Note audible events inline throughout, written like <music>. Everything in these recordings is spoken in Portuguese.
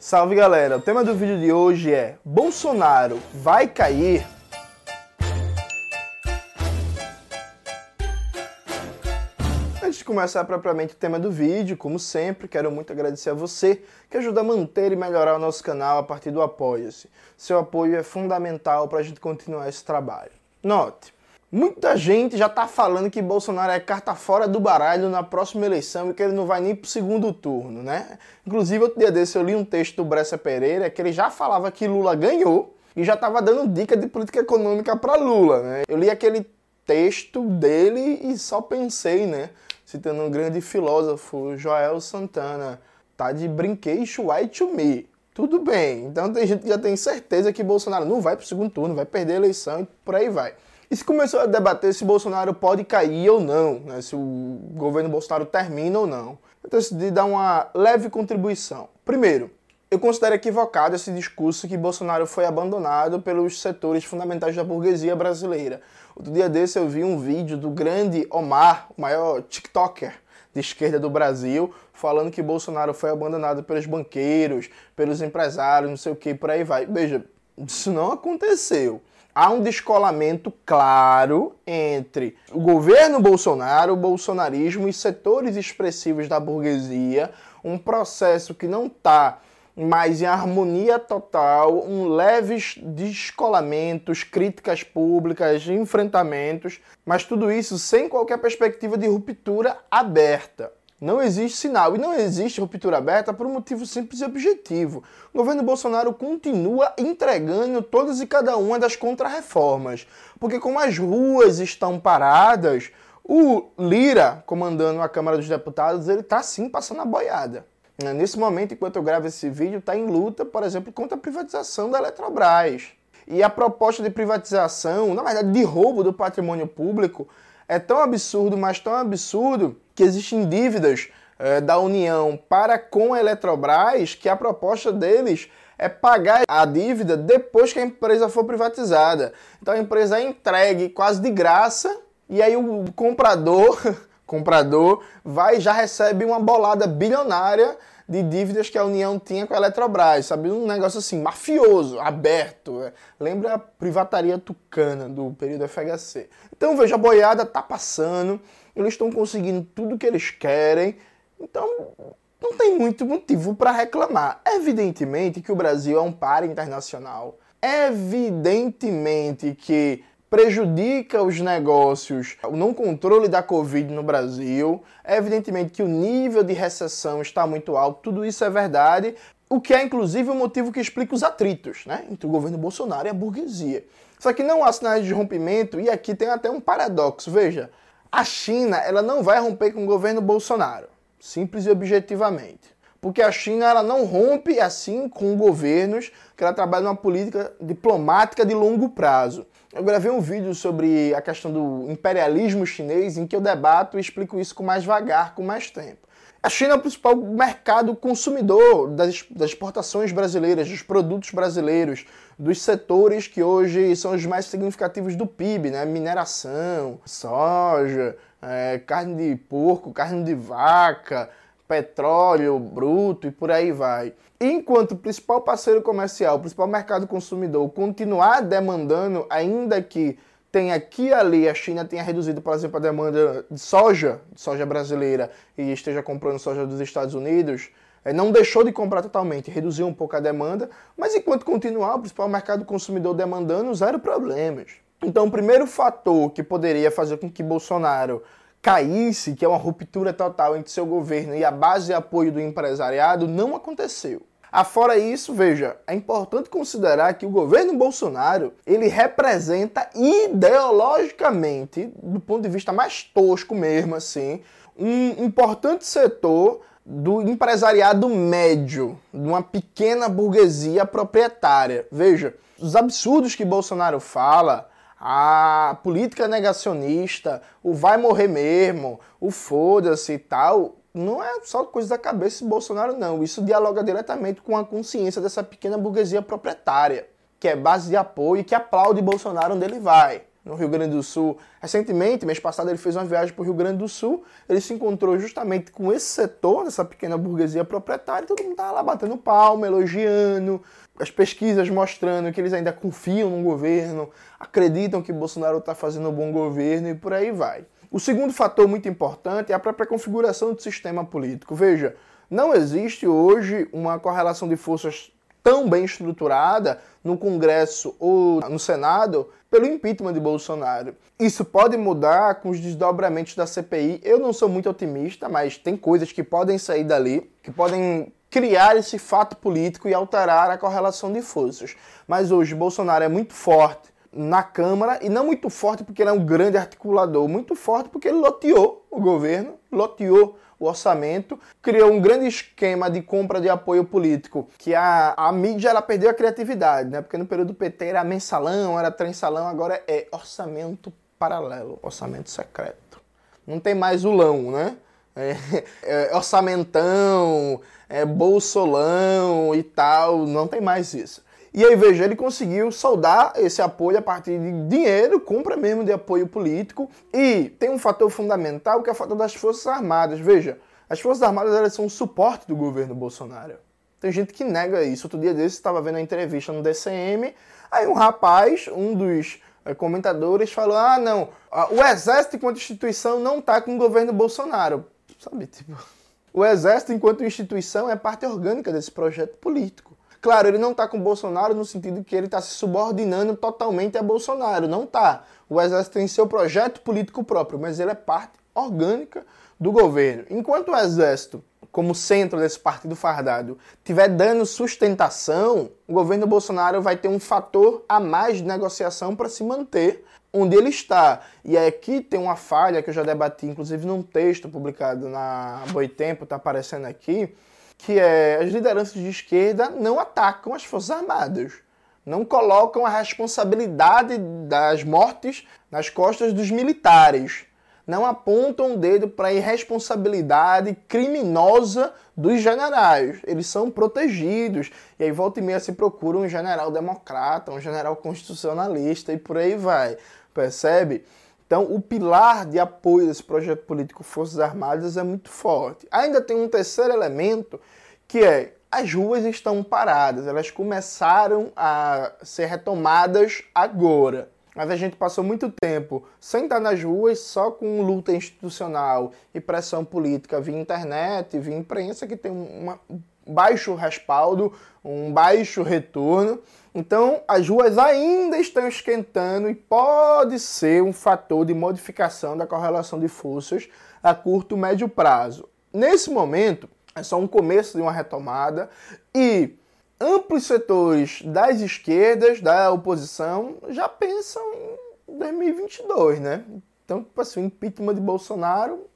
Salve galera, o tema do vídeo de hoje é Bolsonaro vai cair? Antes de começar propriamente o tema do vídeo, como sempre, quero muito agradecer a você que ajuda a manter e melhorar o nosso canal a partir do Apoia-se. Seu apoio é fundamental para a gente continuar esse trabalho. Note, Muita gente já tá falando que Bolsonaro é carta fora do baralho na próxima eleição e que ele não vai nem pro segundo turno, né? Inclusive, outro dia desse eu li um texto do Bressa Pereira que ele já falava que Lula ganhou e já tava dando dica de política econômica para Lula, né? Eu li aquele texto dele e só pensei, né? Citando um grande filósofo, Joel Santana, tá de brinquedo white to me. Tudo bem. Então tem gente que já tem certeza que Bolsonaro não vai pro segundo turno, vai perder a eleição e por aí vai. E se começou a debater se Bolsonaro pode cair ou não, né? se o governo Bolsonaro termina ou não. Eu decidi dar uma leve contribuição. Primeiro, eu considero equivocado esse discurso que Bolsonaro foi abandonado pelos setores fundamentais da burguesia brasileira. Outro dia desse eu vi um vídeo do grande Omar, o maior TikToker de esquerda do Brasil, falando que Bolsonaro foi abandonado pelos banqueiros, pelos empresários, não sei o que, por aí vai. Veja, isso não aconteceu há um descolamento claro entre o governo Bolsonaro, o bolsonarismo e setores expressivos da burguesia, um processo que não está mais em harmonia total, um leves descolamentos, críticas públicas, enfrentamentos, mas tudo isso sem qualquer perspectiva de ruptura aberta. Não existe sinal e não existe ruptura aberta por um motivo simples e objetivo. O governo Bolsonaro continua entregando todas e cada uma das contrarreformas, porque como as ruas estão paradas, o Lira, comandando a Câmara dos Deputados, ele está sim passando a boiada. Nesse momento, enquanto eu gravo esse vídeo, está em luta, por exemplo, contra a privatização da Eletrobras. E a proposta de privatização, na verdade, de roubo do patrimônio público, é tão absurdo, mas tão absurdo, que existem dívidas é, da União para com a Eletrobras que a proposta deles é pagar a dívida depois que a empresa for privatizada. Então a empresa é entregue quase de graça e aí o comprador, <laughs> comprador vai já recebe uma bolada bilionária de dívidas que a União tinha com a Eletrobras, sabe? Um negócio assim, mafioso, aberto. Lembra a privataria tucana do período FHC. Então veja, a boiada tá passando, eles estão conseguindo tudo que eles querem, então não tem muito motivo para reclamar. Evidentemente que o Brasil é um par internacional. Evidentemente que prejudica os negócios, o não controle da Covid no Brasil. É evidentemente que o nível de recessão está muito alto, tudo isso é verdade, o que é inclusive o motivo que explica os atritos né, entre o governo Bolsonaro e a burguesia. Só que não há sinais de rompimento, e aqui tem até um paradoxo. Veja, a China ela não vai romper com o governo Bolsonaro, simples e objetivamente. Porque a China ela não rompe assim com governos que ela trabalha numa política diplomática de longo prazo. Eu gravei um vídeo sobre a questão do imperialismo chinês em que eu debato e explico isso com mais vagar, com mais tempo. A China é o principal mercado consumidor das, exportações brasileiras, dos produtos brasileiros, dos setores que hoje são os mais significativos do PIB, né? Mineração, soja, é, carne de porco, carne de vaca, petróleo bruto e por aí vai. Enquanto o principal parceiro comercial, o principal mercado consumidor continuar demandando, ainda que tem aqui e ali a China tenha reduzido, por exemplo, a demanda de soja, de soja brasileira, e esteja comprando soja dos Estados Unidos, é, não deixou de comprar totalmente, reduziu um pouco a demanda, mas enquanto continuar o principal mercado consumidor demandando, zero problemas. Então, o primeiro fator que poderia fazer com que Bolsonaro caísse, que é uma ruptura total entre seu governo e a base de apoio do empresariado, não aconteceu. Afora isso, veja, é importante considerar que o governo Bolsonaro, ele representa ideologicamente, do ponto de vista mais tosco mesmo assim, um importante setor do empresariado médio, de uma pequena burguesia proprietária. Veja, os absurdos que Bolsonaro fala, a política negacionista, o vai morrer mesmo, o foda-se e tal, não é só coisa da cabeça de Bolsonaro, não. Isso dialoga diretamente com a consciência dessa pequena burguesia proprietária, que é base de apoio e que aplaude Bolsonaro onde ele vai. no Rio Grande do Sul. Recentemente, mês passado, ele fez uma viagem para o Rio Grande do Sul. Ele se encontrou justamente com esse setor, dessa pequena burguesia proprietária, e todo mundo estava lá batendo palma, elogiando, as pesquisas mostrando que eles ainda confiam no governo, acreditam que Bolsonaro está fazendo um bom governo e por aí vai. O segundo fator muito importante é a própria configuração do sistema político. Veja, não existe hoje uma correlação de forças tão bem estruturada no Congresso ou no Senado pelo impeachment de Bolsonaro. Isso pode mudar com os desdobramentos da CPI. Eu não sou muito otimista, mas tem coisas que podem sair dali, que podem criar esse fato político e alterar a correlação de forças. Mas hoje Bolsonaro é muito forte na Câmara e não muito forte porque ele é um grande articulador, muito forte porque ele loteou o governo, loteou o orçamento, criou um grande esquema de compra de apoio político, que a, a mídia ela perdeu a criatividade, né? Porque no período do PT era mensalão, era trensalão, agora é orçamento paralelo, orçamento secreto. Não tem mais o lão, né? É, <laughs> é, orçamentão, é, bolsolão e tal, não tem mais isso. E aí, veja, ele conseguiu soldar esse apoio a partir de dinheiro, compra mesmo de apoio político. E tem um fator fundamental que é o fator das Forças Armadas. Veja, as Forças Armadas elas são um suporte do governo Bolsonaro. Tem gente que nega isso. Outro dia desse estava vendo a entrevista no DCM, aí um rapaz, um dos é, comentadores, falou: ah, não, o Exército enquanto instituição não está com o governo Bolsonaro. Sabe, tipo, o Exército enquanto instituição é parte orgânica desse projeto político. Claro, ele não está com Bolsonaro no sentido que ele está se subordinando totalmente a Bolsonaro. Não está. O Exército tem seu projeto político próprio, mas ele é parte orgânica do governo. Enquanto o Exército, como centro desse partido fardado, tiver dando sustentação, o governo Bolsonaro vai ter um fator a mais de negociação para se manter onde ele está. E aqui tem uma falha que eu já debati, inclusive num texto publicado na Boitempo, está aparecendo aqui, que é as lideranças de esquerda não atacam as Forças Armadas, não colocam a responsabilidade das mortes nas costas dos militares, não apontam o dedo para a irresponsabilidade criminosa dos generais. Eles são protegidos. E aí volta e meia se procura um general democrata, um general constitucionalista e por aí vai. Percebe? Então, o pilar de apoio desse projeto político Forças Armadas é muito forte. Ainda tem um terceiro elemento, que é as ruas estão paradas, elas começaram a ser retomadas agora. Mas a gente passou muito tempo sem estar nas ruas, só com luta institucional e pressão política via internet, via imprensa, que tem um baixo respaldo, um baixo retorno. Então, as ruas ainda estão esquentando e pode ser um fator de modificação da correlação de forças a curto e médio prazo. Nesse momento, é só um começo de uma retomada e amplos setores das esquerdas, da oposição, já pensam em 2022, né? Então, tipo assim, o impeachment de Bolsonaro,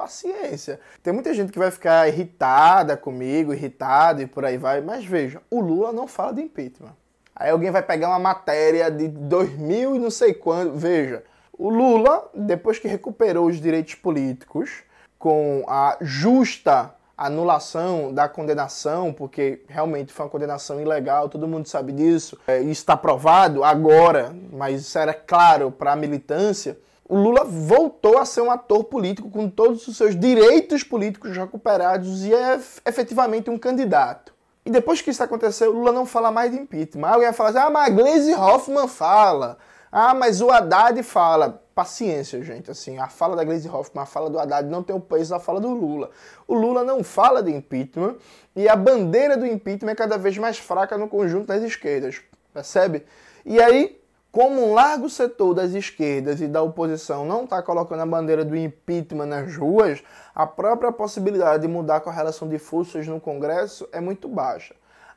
paciência. Tem muita gente que vai ficar irritada comigo, irritado e por aí vai, mas veja, o Lula não fala de impeachment. Aí alguém vai pegar uma matéria de 2000 e não sei quando. Veja, o Lula, depois que recuperou os direitos políticos, com a justa anulação da condenação, porque realmente foi uma condenação ilegal, todo mundo sabe disso, é, está provado agora, mas isso era claro para a militância. O Lula voltou a ser um ator político com todos os seus direitos políticos recuperados e é efetivamente um candidato. E depois que isso aconteceu, o Lula não fala mais de impeachment. Alguém vai falar assim, ah, mas Gleisi Hoffmann fala. Ah, mas o Haddad fala. Paciência, gente. Assim, a fala da Gleisi Hoffmann, a fala do Haddad não tem o peso da fala do Lula. O Lula não fala de impeachment e a bandeira do impeachment é cada vez mais fraca no conjunto das esquerdas. Percebe? E aí, como um largo setor das esquerdas e da oposição não está colocando a bandeira do impeachment nas ruas, a própria possibilidade de mudar a correlação de forças no Congresso é muito baixa.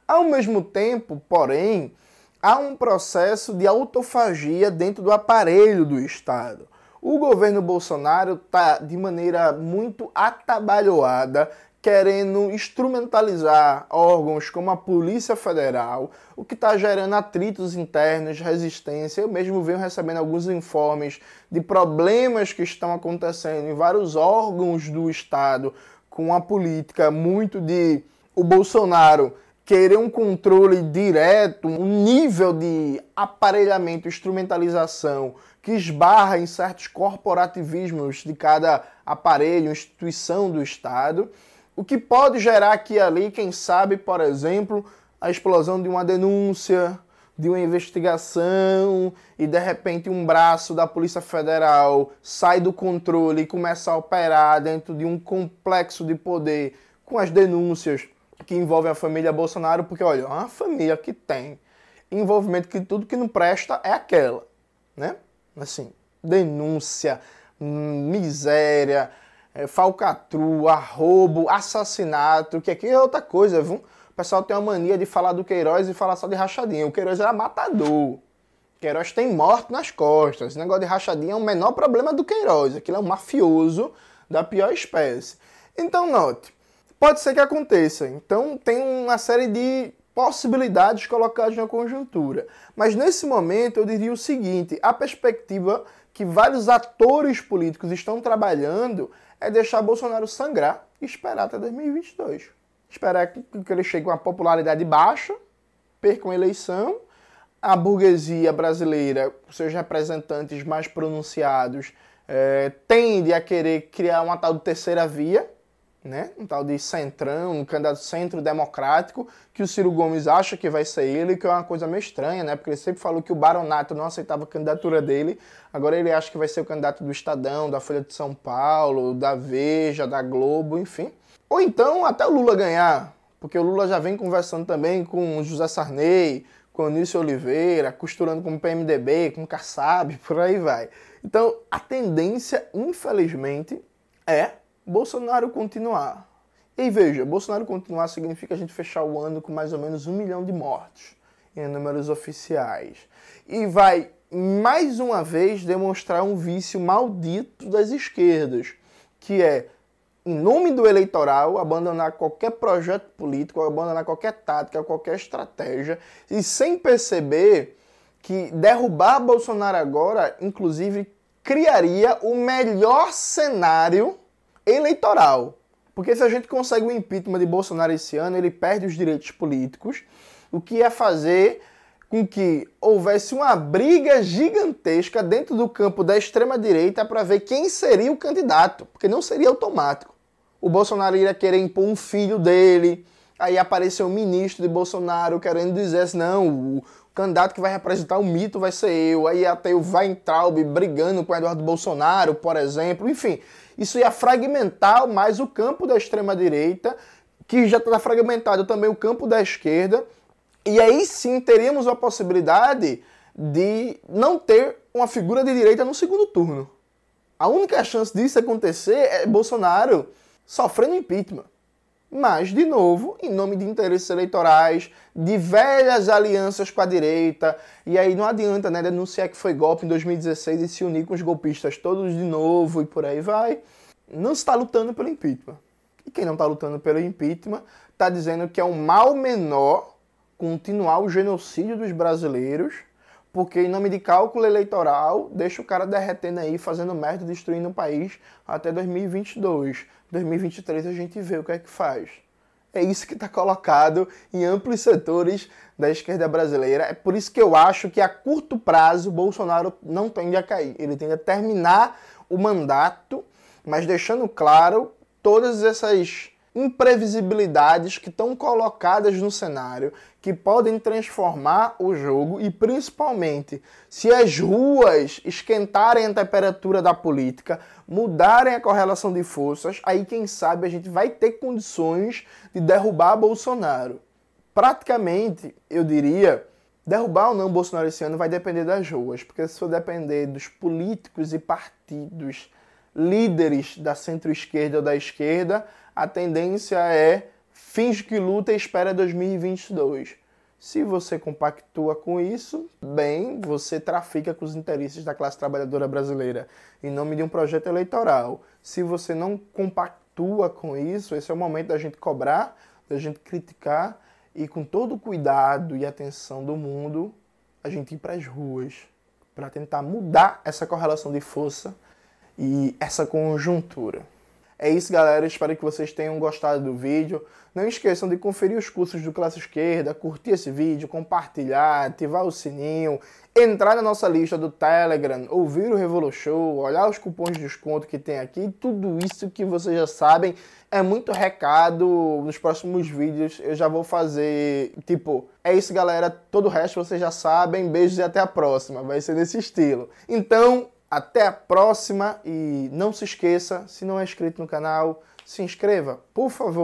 Ao mesmo tempo, porém, há um processo de autofagia dentro do aparelho do Estado. O governo Bolsonaro está de maneira muito atabalhoada querendo instrumentalizar órgãos como a Polícia Federal, o que está gerando atritos internos, resistência. Eu mesmo venho recebendo alguns informes de problemas que estão acontecendo em vários órgãos do Estado com a política muito de o Bolsonaro querer um controle direto, um nível de aparelhamento, instrumentalização que esbarra em certos corporativismos de cada aparelho, instituição do Estado, o que pode gerar aqui ali, quem sabe, por exemplo, a explosão de uma denúncia, de uma investigação e de repente um braço da Polícia Federal sai do controle e começa a operar dentro de um complexo de poder com as denúncias que envolvem a família Bolsonaro, porque olha, é uma família que tem envolvimento que tudo que não presta é aquela, né? Assim, denúncia, miséria, é, falcatrua, roubo, assassinato, que aqui é outra coisa, viu? O pessoal tem uma mania de falar do Queiroz e falar só de rachadinha. O Queiroz era matador. Queiroz tem morte nas costas. Esse negócio de rachadinha é o menor problema do Queiroz. Aquilo é um mafioso da pior espécie. Então, note, pode ser que aconteça. Então, tem uma série de possibilidades colocadas na conjuntura. Mas nesse momento, eu diria o seguinte: a perspectiva que vários atores políticos estão trabalhando é deixar Bolsonaro sangrar e esperar até 2022. Esperar que ele chegue com uma popularidade baixa, perca uma eleição, a burguesia brasileira, seus representantes mais pronunciados, é, tende a querer criar uma tal de terceira via, né? um tal de centrão, um candidato centro-democrático, que o Ciro Gomes acha que vai ser ele, que é uma coisa meio estranha, né? porque ele sempre falou que o Baronato não aceitava a candidatura dele, agora ele acha que vai ser o candidato do Estadão, da Folha de São Paulo, da Veja, da Globo, enfim. Ou então até o Lula ganhar, porque o Lula já vem conversando também com o José Sarney, com o Nício Oliveira, costurando com o PMDB, com o Kassab, <laughs> por aí vai. Então, a tendência, infelizmente, é Bolsonaro continuar. E veja, Bolsonaro continuar significa a gente fechar o ano com mais ou menos um milhão de mortos em números oficiais. E vai, mais uma vez, demonstrar um vício maldito das esquerdas, que é, em nome do eleitoral, abandonar qualquer projeto político, abandonar qualquer tática, qualquer estratégia, e sem perceber que derrubar Bolsonaro agora, inclusive, criaria o melhor cenário eleitoral. Porque se a gente consegue o impeachment de Bolsonaro esse ano, ele perde os direitos políticos, o que ia fazer com que houvesse uma briga gigantesca dentro do campo da extrema-direita para ver quem seria o candidato, porque não seria automático. O Bolsonaro iria querer impor um filho dele, aí apareceu um ministro de Bolsonaro querendo dizer assim, não, o candidato que vai representar o mito vai ser eu, aí até o Weintraub brigando com o Eduardo Bolsonaro, por exemplo, enfim isso ia fragmentar mais o campo da extrema-direita, que já está fragmentado também o campo da esquerda, e aí sim teríamos a possibilidade de não ter uma figura de direita no segundo turno. A única chance disso acontecer é Bolsonaro sofrendo impeachment. Mas, de novo, em nome de interesses eleitorais, de velhas alianças com a direita, e aí não adianta né, denunciar que foi golpe em 2016 e se unir com os golpistas todos de novo e por aí vai. Não está lutando pelo impeachment. E quem não está lutando pelo impeachment está dizendo que é um mal menor continuar o genocídio dos brasileiros, porque em nome de cálculo eleitoral deixa o cara derretendo aí, fazendo merda, destruindo o país até 2022. 2023 a gente vê o que é que faz. É isso que está colocado em amplos setores da esquerda brasileira. É por isso que eu acho que a curto prazo Bolsonaro não tende a cair. Ele tende a terminar o mandato, mas deixando claro todas essas imprevisibilidades que estão colocadas no cenário, que podem transformar o jogo e principalmente se as ruas esquentarem a temperatura da política, mudarem a correlação de forças, aí quem sabe a gente vai ter condições de derrubar Bolsonaro. Praticamente, eu diria, derrubar ou não Bolsonaro esse ano vai depender das ruas, porque se for depender dos políticos e partidos líderes da centro-esquerda ou da esquerda, a tendência é finge que luta e espera 2022. Se você compactua com isso, bem, você trafica com os interesses da classe trabalhadora brasileira em nome de um projeto eleitoral. Se você não compactua com isso, esse é o momento da gente cobrar, da gente criticar e com todo o cuidado e atenção do mundo, a gente ir para as ruas para tentar mudar essa correlação de força e essa conjuntura. É isso, galera. Espero que vocês tenham gostado do vídeo. Não esqueçam de conferir os cursos do Classe Esquerda, curtir esse vídeo, compartilhar, ativar o sininho, entrar na nossa lista do Telegram, ouvir o Revolu Show, olhar os cupons de desconto que tem aqui, tudo isso que vocês já sabem. É muito recado. Nos próximos vídeos eu já vou fazer, tipo, é isso, galera. Todo o resto vocês já sabem. Beijos e até a próxima. Vai ser desse estilo. Então, até a próxima e não se esqueça, se não é inscrito no canal, se inscreva, por favor.